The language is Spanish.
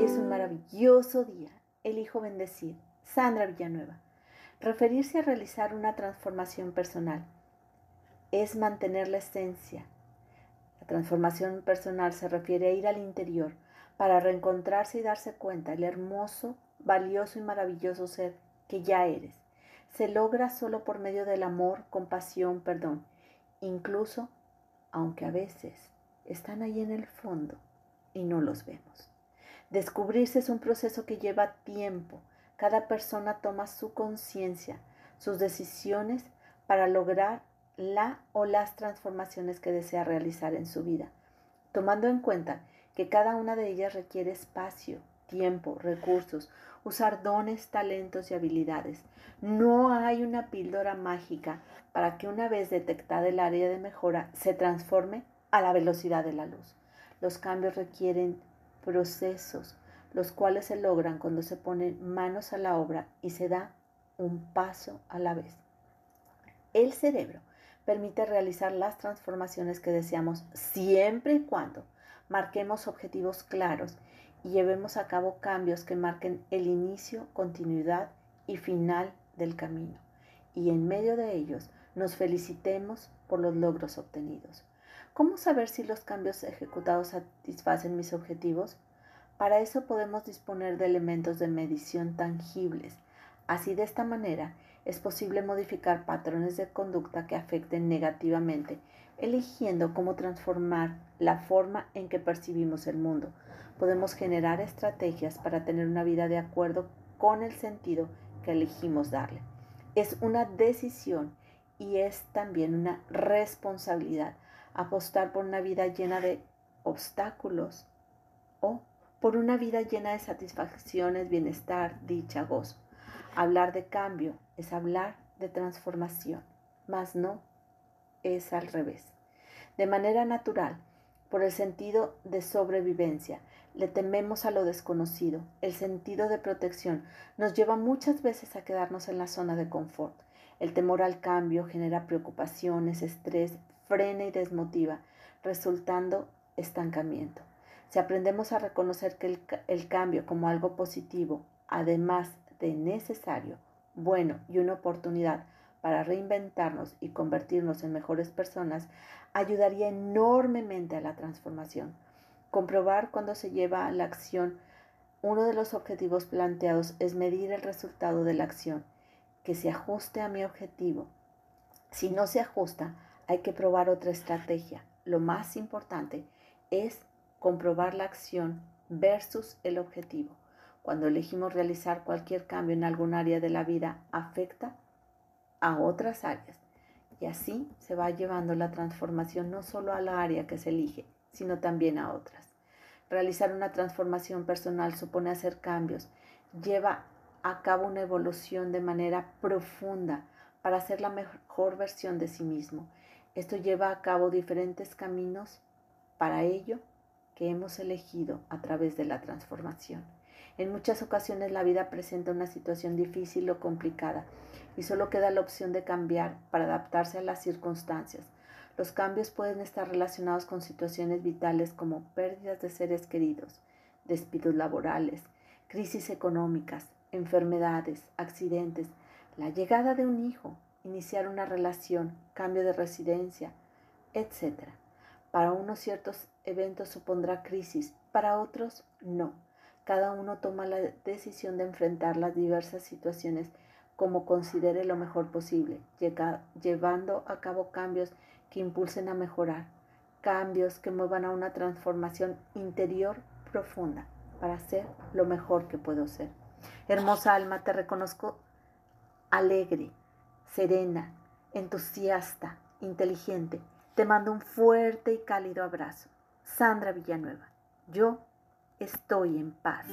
Es un maravilloso día. Elijo bendecir. Sandra Villanueva. Referirse a realizar una transformación personal es mantener la esencia. La transformación personal se refiere a ir al interior para reencontrarse y darse cuenta del hermoso, valioso y maravilloso ser que ya eres. Se logra solo por medio del amor, compasión, perdón, incluso aunque a veces están ahí en el fondo y no los vemos. Descubrirse es un proceso que lleva tiempo. Cada persona toma su conciencia, sus decisiones para lograr la o las transformaciones que desea realizar en su vida, tomando en cuenta que cada una de ellas requiere espacio, tiempo, recursos, usar dones, talentos y habilidades. No hay una píldora mágica para que una vez detectada el área de mejora se transforme a la velocidad de la luz. Los cambios requieren procesos, los cuales se logran cuando se ponen manos a la obra y se da un paso a la vez. El cerebro permite realizar las transformaciones que deseamos siempre y cuando marquemos objetivos claros y llevemos a cabo cambios que marquen el inicio, continuidad y final del camino. Y en medio de ellos nos felicitemos por los logros obtenidos. ¿Cómo saber si los cambios ejecutados satisfacen mis objetivos? Para eso podemos disponer de elementos de medición tangibles. Así de esta manera es posible modificar patrones de conducta que afecten negativamente, eligiendo cómo transformar la forma en que percibimos el mundo. Podemos generar estrategias para tener una vida de acuerdo con el sentido que elegimos darle. Es una decisión y es también una responsabilidad apostar por una vida llena de obstáculos o por una vida llena de satisfacciones, bienestar, dicha, gozo. Hablar de cambio es hablar de transformación, mas no es al revés. De manera natural, por el sentido de sobrevivencia, le tememos a lo desconocido. El sentido de protección nos lleva muchas veces a quedarnos en la zona de confort. El temor al cambio genera preocupaciones, estrés, frena y desmotiva, resultando estancamiento. Si aprendemos a reconocer que el, cambio como algo positivo, además de necesario, bueno y una oportunidad para reinventarnos y convertirnos en mejores personas, ayudaría enormemente a la transformación. Comprobar cuando se lleva a la acción, uno de los objetivos planteados es medir el resultado de la acción, que se ajuste a mi objetivo. Si no se ajusta, hay que probar otra estrategia. Lo más importante es comprobar la acción versus el objetivo. Cuando elegimos realizar cualquier cambio en algún área de la vida, afecta a otras áreas. Y así se va llevando la transformación no solo a la área que se elige, sino también a otras. Realizar una transformación personal supone hacer cambios, lleva a cabo una evolución de manera profunda para ser la mejor versión de sí mismo esto lleva a cabo diferentes caminos para ello que hemos elegido a través de la transformación. En muchas ocasiones la vida presenta una situación difícil o complicada y solo queda la opción de cambiar para adaptarse a las circunstancias. Los cambios pueden estar relacionados con situaciones vitales como pérdidas de seres queridos, despidos laborales, crisis económicas, enfermedades, accidentes, la llegada de un hijo, iniciar una relación, cambio de residencia, etc. Para unos ciertos eventos supondrá crisis, para otros no. Cada uno toma la decisión de enfrentar las diversas situaciones como considere lo mejor posible, llevando a cabo cambios que impulsen a mejorar, cambios que muevan a una transformación interior profunda para ser lo mejor que puedo ser. Hermosa alma, te reconozco alegre, serena, entusiasta, inteligente. Te mando un fuerte y cálido abrazo. Sandra Villanueva, yo estoy en paz.